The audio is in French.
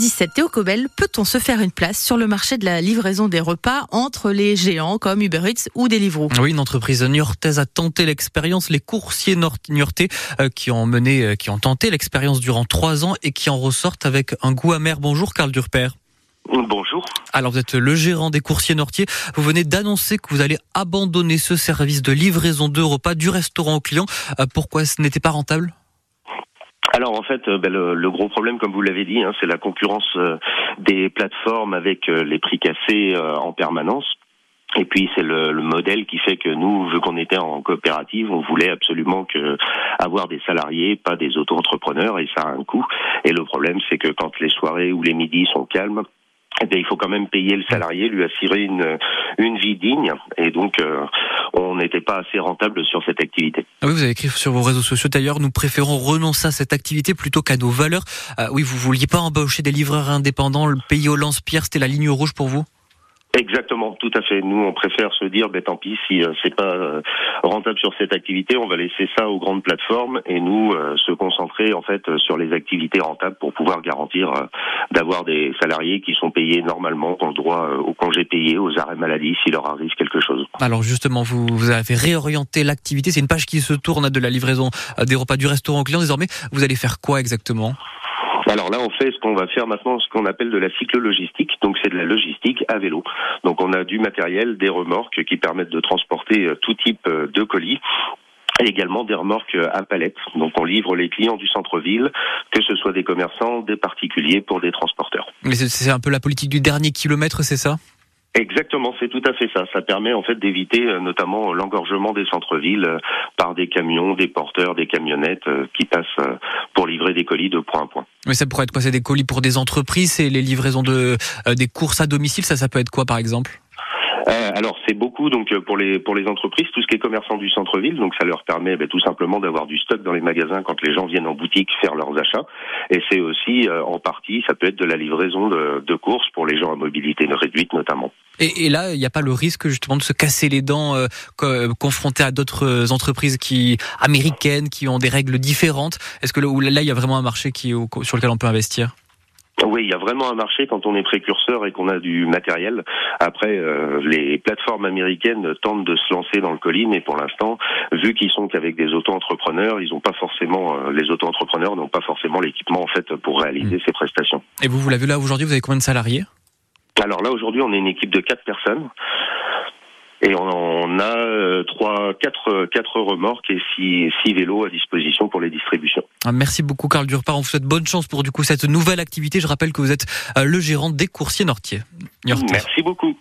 17 Théo Cobel, peut-on se faire une place sur le marché de la livraison des repas entre les géants comme Uber Eats ou Deliveroo? Oui, une entreprise niortaise a tenté l'expérience. Les coursiers niortais euh, qui ont mené, euh, qui ont tenté l'expérience durant trois ans et qui en ressortent avec un goût amer. Bonjour Karl Durper. Bonjour. Alors vous êtes le gérant des coursiers nortiers. Vous venez d'annoncer que vous allez abandonner ce service de livraison de repas du restaurant au client. Euh, pourquoi ce n'était pas rentable? Alors en fait, euh, ben, le, gros problème, comme vous l'avez dit, hein, c'est la concurrence euh, des plateformes avec les prix cassés en permanence. Et puis c'est le, modèle qui fait que nous, vu qu'on était en coopérative, on voulait absolument que avoir des salariés, pas des auto-entrepreneurs, et ça a un coût. Et le problème, c'est que quand les soirées ou les midis sont calmes, eh il faut quand même payer le salarié, lui assurer une, vie digne. Et donc, euh, on assez rentable sur cette activité. Ah oui, vous avez écrit sur vos réseaux sociaux d'ailleurs, nous préférons renoncer à cette activité plutôt qu'à nos valeurs. Euh, oui, vous vouliez pas embaucher des livreurs indépendants, le pays au lance-pierre, c'était la ligne rouge pour vous? Exactement, tout à fait. Nous, on préfère se dire, ben tant pis, si euh, c'est pas euh, rentable sur cette activité, on va laisser ça aux grandes plateformes et nous euh, se concentrer en fait sur les activités rentables pour pouvoir garantir d'avoir des salariés qui sont payés normalement, qui ont le droit au congé payé, aux arrêts maladie s'il leur arrive quelque chose. Alors justement, vous, vous avez réorienté l'activité. C'est une page qui se tourne de la livraison des repas du restaurant client. Désormais, vous allez faire quoi exactement? Alors là, on fait ce qu'on va faire maintenant, ce qu'on appelle de la cyclo-logistique. Donc c'est de la logistique à vélo. Donc on a du matériel, des remorques qui permettent de transporter euh, tout type euh, de colis et également des remorques euh, à palettes. Donc on livre les clients du centre-ville, que ce soit des commerçants, des particuliers pour des transporteurs. Mais c'est un peu la politique du dernier kilomètre, c'est ça? Exactement, c'est tout à fait ça. Ça permet en fait d'éviter notamment l'engorgement des centres-villes par des camions, des porteurs, des camionnettes qui passent pour livrer des colis de point à point. Mais ça pourrait être quoi? C'est des colis pour des entreprises? Et les livraisons de des courses à domicile? Ça, ça peut être quoi par exemple? Euh, alors c'est beaucoup donc pour les pour les entreprises tout ce qui est commerçant du centre-ville donc ça leur permet ben, tout simplement d'avoir du stock dans les magasins quand les gens viennent en boutique faire leurs achats et c'est aussi en partie ça peut être de la livraison de, de courses pour les gens à mobilité réduite notamment. Et, là, il n'y a pas le risque justement de se casser les dents euh, confronté à d'autres entreprises qui américaines qui ont des règles différentes? Est-ce que là, il y a vraiment un marché qui, sur lequel on peut investir? Oui, il y a vraiment un marché quand on est précurseur et qu'on a du matériel. Après, euh, les plateformes américaines tentent de se lancer dans le colis, mais pour l'instant, vu qu'ils sont qu'avec des auto-entrepreneurs, ils n'ont pas forcément, euh, les auto-entrepreneurs n'ont pas forcément l'équipement en fait pour réaliser mmh. ces prestations. Et vous, vous l'avez là aujourd'hui, vous avez combien de salariés? Alors là, aujourd'hui, on est une équipe de quatre personnes. Et on a euh, trois, quatre, quatre remorques et six, six vélos à disposition pour les distributions. Ah, merci beaucoup, Carl Durpar. On vous souhaite bonne chance pour du coup cette nouvelle activité. Je rappelle que vous êtes euh, le gérant des coursiers nortiers. Merci beaucoup.